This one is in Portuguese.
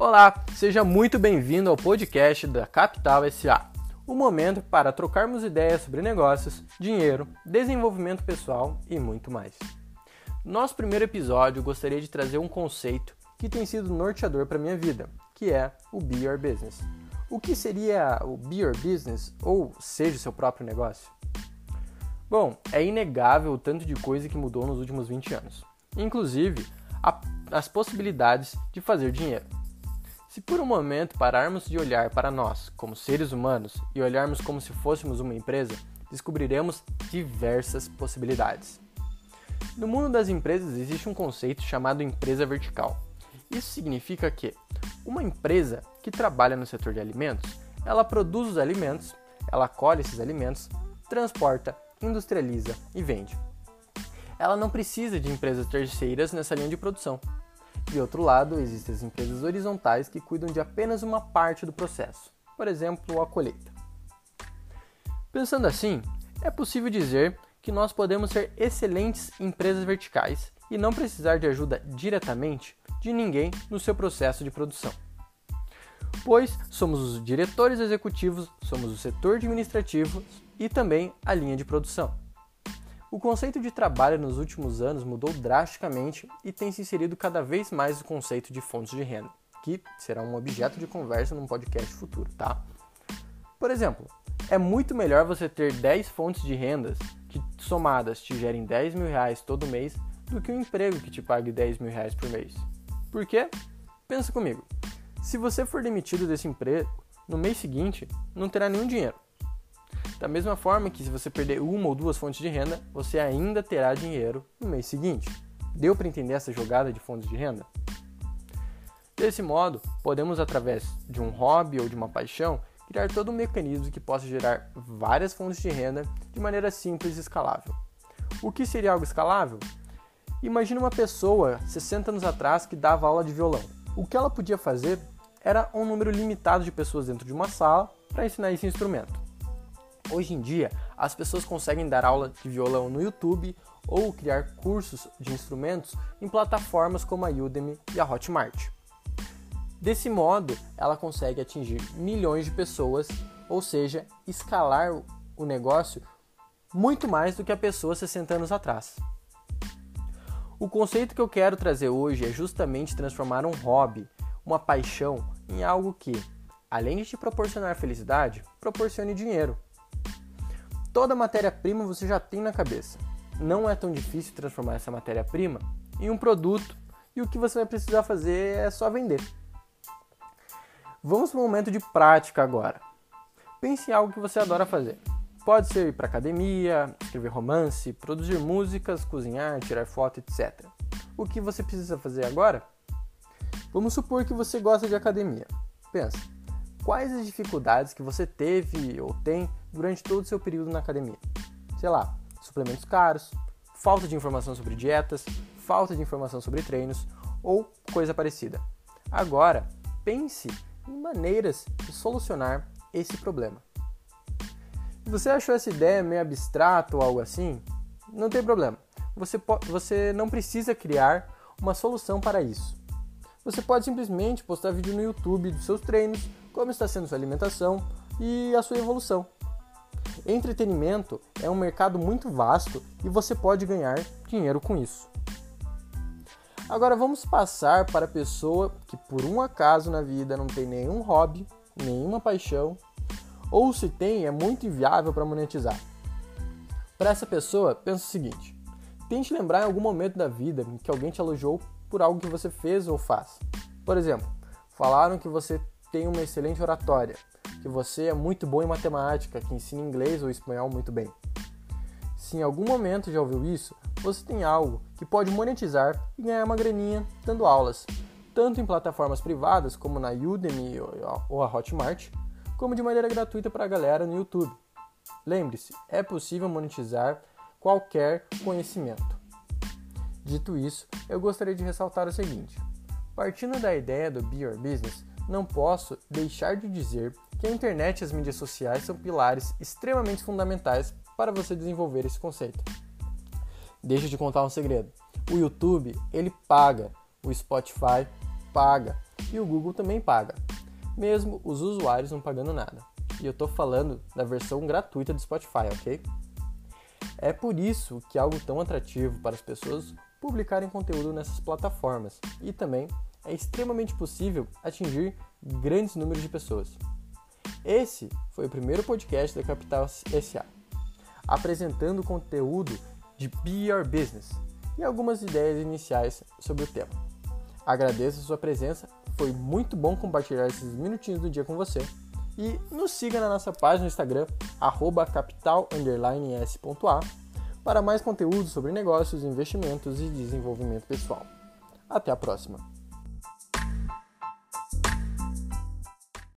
Olá, seja muito bem-vindo ao podcast da Capital SA. O momento para trocarmos ideias sobre negócios, dinheiro, desenvolvimento pessoal e muito mais. No nosso primeiro episódio, gostaria de trazer um conceito que tem sido norteador para minha vida, que é o Be Your Business. O que seria o Be Your Business ou seja o seu próprio negócio? Bom, é inegável o tanto de coisa que mudou nos últimos 20 anos, inclusive a, as possibilidades de fazer dinheiro. Se por um momento pararmos de olhar para nós como seres humanos e olharmos como se fôssemos uma empresa, descobriremos diversas possibilidades. No mundo das empresas existe um conceito chamado empresa vertical. Isso significa que uma empresa que trabalha no setor de alimentos, ela produz os alimentos, ela colhe esses alimentos, transporta, industrializa e vende. Ela não precisa de empresas terceiras nessa linha de produção. De outro lado, existem as empresas horizontais que cuidam de apenas uma parte do processo, por exemplo, a colheita. Pensando assim, é possível dizer que nós podemos ser excelentes empresas verticais e não precisar de ajuda diretamente de ninguém no seu processo de produção. Pois somos os diretores executivos, somos o setor administrativo e também a linha de produção. O conceito de trabalho nos últimos anos mudou drasticamente e tem se inserido cada vez mais o conceito de fontes de renda, que será um objeto de conversa num podcast futuro, tá? Por exemplo, é muito melhor você ter 10 fontes de rendas que somadas te gerem 10 mil reais todo mês do que um emprego que te pague 10 mil reais por mês. Por quê? Pensa comigo. Se você for demitido desse emprego, no mês seguinte não terá nenhum dinheiro. Da mesma forma que se você perder uma ou duas fontes de renda, você ainda terá dinheiro no mês seguinte. Deu para entender essa jogada de fontes de renda? Desse modo, podemos, através de um hobby ou de uma paixão, criar todo um mecanismo que possa gerar várias fontes de renda de maneira simples e escalável. O que seria algo escalável? Imagine uma pessoa 60 anos atrás que dava aula de violão. O que ela podia fazer era um número limitado de pessoas dentro de uma sala para ensinar esse instrumento. Hoje em dia, as pessoas conseguem dar aula de violão no YouTube ou criar cursos de instrumentos em plataformas como a Udemy e a Hotmart. Desse modo, ela consegue atingir milhões de pessoas, ou seja, escalar o negócio muito mais do que a pessoa 60 anos atrás. O conceito que eu quero trazer hoje é justamente transformar um hobby, uma paixão, em algo que, além de te proporcionar felicidade, proporcione dinheiro. Toda matéria-prima você já tem na cabeça. Não é tão difícil transformar essa matéria-prima em um produto e o que você vai precisar fazer é só vender. Vamos para um momento de prática agora. Pense em algo que você adora fazer. Pode ser ir para academia, escrever romance, produzir músicas, cozinhar, tirar foto, etc. O que você precisa fazer agora? Vamos supor que você gosta de academia. Pensa, quais as dificuldades que você teve ou tem durante todo o seu período na academia. Sei lá, suplementos caros, falta de informação sobre dietas, falta de informação sobre treinos ou coisa parecida. Agora, pense em maneiras de solucionar esse problema. Se você achou essa ideia meio abstrata ou algo assim, não tem problema. Você, você não precisa criar uma solução para isso. Você pode simplesmente postar vídeo no YouTube dos seus treinos, como está sendo sua alimentação e a sua evolução. Entretenimento é um mercado muito vasto e você pode ganhar dinheiro com isso. Agora vamos passar para a pessoa que por um acaso na vida não tem nenhum hobby, nenhuma paixão, ou se tem é muito inviável para monetizar. Para essa pessoa, pensa o seguinte: tente lembrar em algum momento da vida que alguém te elogiou por algo que você fez ou faz. Por exemplo, falaram que você tem uma excelente oratória, que você é muito bom em matemática, que ensina inglês ou espanhol muito bem. Se em algum momento já ouviu isso, você tem algo que pode monetizar e ganhar uma graninha dando aulas, tanto em plataformas privadas como na Udemy ou a Hotmart, como de maneira gratuita para a galera no YouTube. Lembre-se, é possível monetizar qualquer conhecimento. Dito isso, eu gostaria de ressaltar o seguinte: partindo da ideia do Be Your Business, não posso deixar de dizer que a internet e as mídias sociais são pilares extremamente fundamentais para você desenvolver esse conceito. Deixa te contar um segredo. O YouTube, ele paga, o Spotify paga, e o Google também paga, mesmo os usuários não pagando nada. E eu estou falando da versão gratuita do Spotify, ok? É por isso que algo tão atrativo para as pessoas publicarem conteúdo nessas plataformas e também é extremamente possível atingir grandes números de pessoas. Esse foi o primeiro podcast da Capital SA, apresentando conteúdo de Your Business e algumas ideias iniciais sobre o tema. Agradeço a sua presença, foi muito bom compartilhar esses minutinhos do dia com você. E nos siga na nossa página no Instagram, capital_s.a, para mais conteúdo sobre negócios, investimentos e desenvolvimento pessoal. Até a próxima!